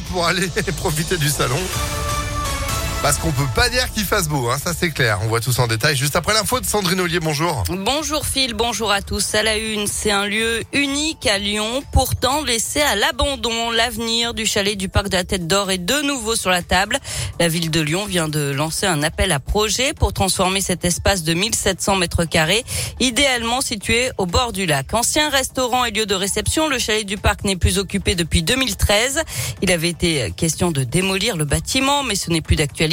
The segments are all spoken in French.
pour aller profiter du salon. Parce qu'on peut pas dire qu'il fasse beau, hein, ça c'est clair. On voit tout ça en détail juste après l'info de Sandrine Ollier. Bonjour. Bonjour Phil, bonjour à tous. À la une, c'est un lieu unique à Lyon, pourtant laissé à l'abandon. L'avenir du chalet du parc de la Tête d'Or est de nouveau sur la table. La ville de Lyon vient de lancer un appel à projet pour transformer cet espace de 1700 mètres carrés, idéalement situé au bord du lac. Ancien restaurant et lieu de réception, le chalet du parc n'est plus occupé depuis 2013. Il avait été question de démolir le bâtiment, mais ce n'est plus d'actualité.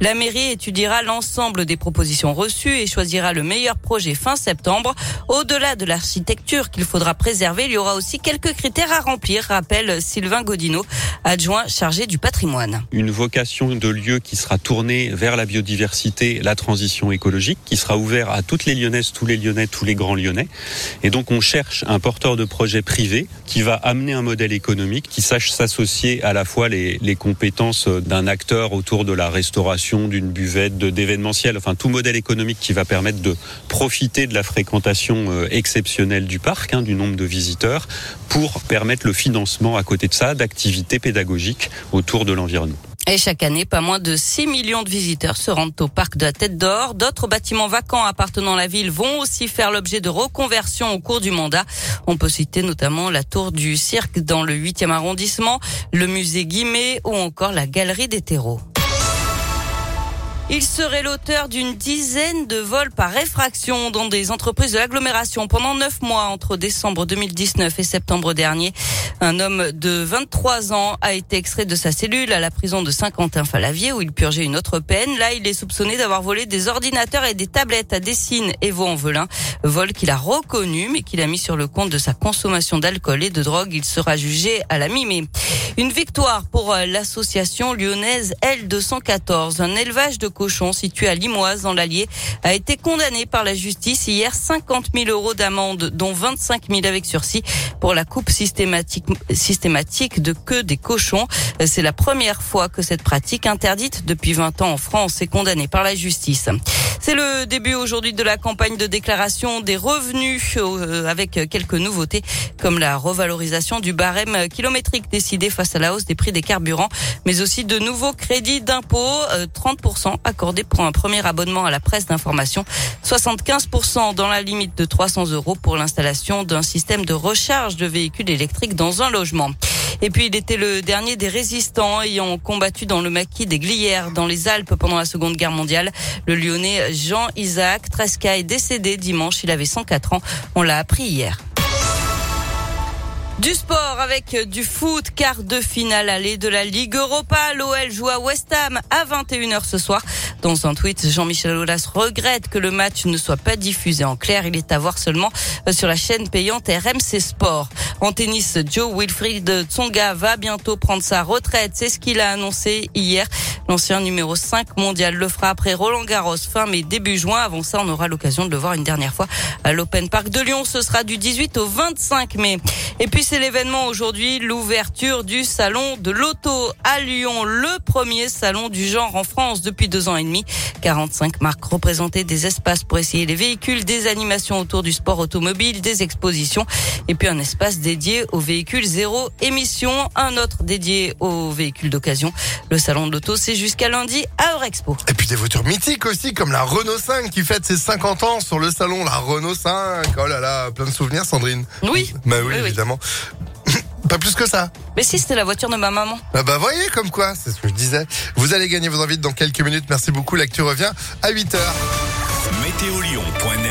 La mairie étudiera l'ensemble des propositions reçues et choisira le meilleur projet fin septembre. Au-delà de l'architecture qu'il faudra préserver, il y aura aussi quelques critères à remplir, rappelle Sylvain Godino, adjoint chargé du patrimoine. Une vocation de lieu qui sera tournée vers la biodiversité, la transition écologique, qui sera ouvert à toutes les Lyonnaises, tous les Lyonnais, tous les grands Lyonnais. Et donc on cherche un porteur de projet privé qui va amener un modèle économique qui sache s'associer à la fois les, les compétences d'un acteur autour de la restauration, d'une buvette, d'événementiel, enfin tout modèle économique qui va permettre de profiter de la fréquentation euh, exceptionnelle du parc, hein, du nombre de visiteurs, pour permettre le financement à côté de ça d'activités pédagogiques autour de l'environnement. Et chaque année, pas moins de 6 millions de visiteurs se rendent au parc de la Tête d'Or. D'autres bâtiments vacants appartenant à la ville vont aussi faire l'objet de reconversion au cours du mandat. On peut citer notamment la tour du cirque dans le 8e arrondissement, le musée Guimet ou encore la galerie des terreaux. Il serait l'auteur d'une dizaine de vols par réfraction dans des entreprises de l'agglomération pendant neuf mois entre décembre 2019 et septembre dernier. Un homme de 23 ans a été extrait de sa cellule à la prison de Saint-Quentin-Falavier où il purgeait une autre peine. Là, il est soupçonné d'avoir volé des ordinateurs et des tablettes à Dessine et Vaux-en-Velin. Vol qu'il a reconnu mais qu'il a mis sur le compte de sa consommation d'alcool et de drogue. Il sera jugé à la mi-mai. Une victoire pour l'association lyonnaise L214. Un élevage de cochons situé à Limoise dans l'Allier a été condamné par la justice hier 50 000 euros d'amende, dont 25 000 avec sursis pour la coupe systématique, systématique de queue des cochons. C'est la première fois que cette pratique interdite depuis 20 ans en France est condamnée par la justice. C'est le début aujourd'hui de la campagne de déclaration des revenus euh, avec quelques nouveautés comme la revalorisation du barème kilométrique décidé face à la hausse des prix des carburants, mais aussi de nouveaux crédits d'impôt, 30% euh, accordés pour un premier abonnement à la presse d'information, 75% dans la limite de 300 euros pour l'installation d'un système de recharge de véhicules électriques dans un logement. Et puis il était le dernier des résistants ayant combattu dans le maquis des Glières dans les Alpes pendant la Seconde Guerre mondiale. Le Lyonnais Jean-Isaac Tresca est décédé dimanche. Il avait 104 ans. On l'a appris hier. Du sport avec du foot, quart de finale aller de la Ligue Europa. L'OL joue à West Ham à 21h ce soir. Dans un tweet, Jean-Michel Aulas regrette que le match ne soit pas diffusé en clair. Il est à voir seulement euh, sur la chaîne payante RMC Sport. En tennis, Joe Wilfried Tsonga va bientôt prendre sa retraite. C'est ce qu'il a annoncé hier. L'ancien numéro 5 mondial le fera après Roland Garros fin mai début juin. Avant ça, on aura l'occasion de le voir une dernière fois à l'Open Park de Lyon. Ce sera du 18 au 25 mai. Et puis c'est l'événement aujourd'hui, l'ouverture du salon de l'auto à Lyon, le premier salon du genre en France depuis deux ans et demi. 45 marques représentées, des espaces pour essayer les véhicules, des animations autour du sport automobile, des expositions et puis un espace dédié aux véhicules zéro émission, un autre dédié aux véhicules d'occasion. Le salon de l'auto, c'est jusqu'à lundi à Eurexpo. Et puis des voitures mythiques aussi, comme la Renault 5 qui fête ses 50 ans sur le salon, la Renault 5. Oh là là, plein de souvenirs, Sandrine. Oui. Bah oui, évidemment. Pas plus que ça. Mais si, c'était la voiture de ma maman. Ah bah voyez comme quoi, c'est ce que je disais. Vous allez gagner vos invites dans quelques minutes. Merci beaucoup. L'actu revient à 8h.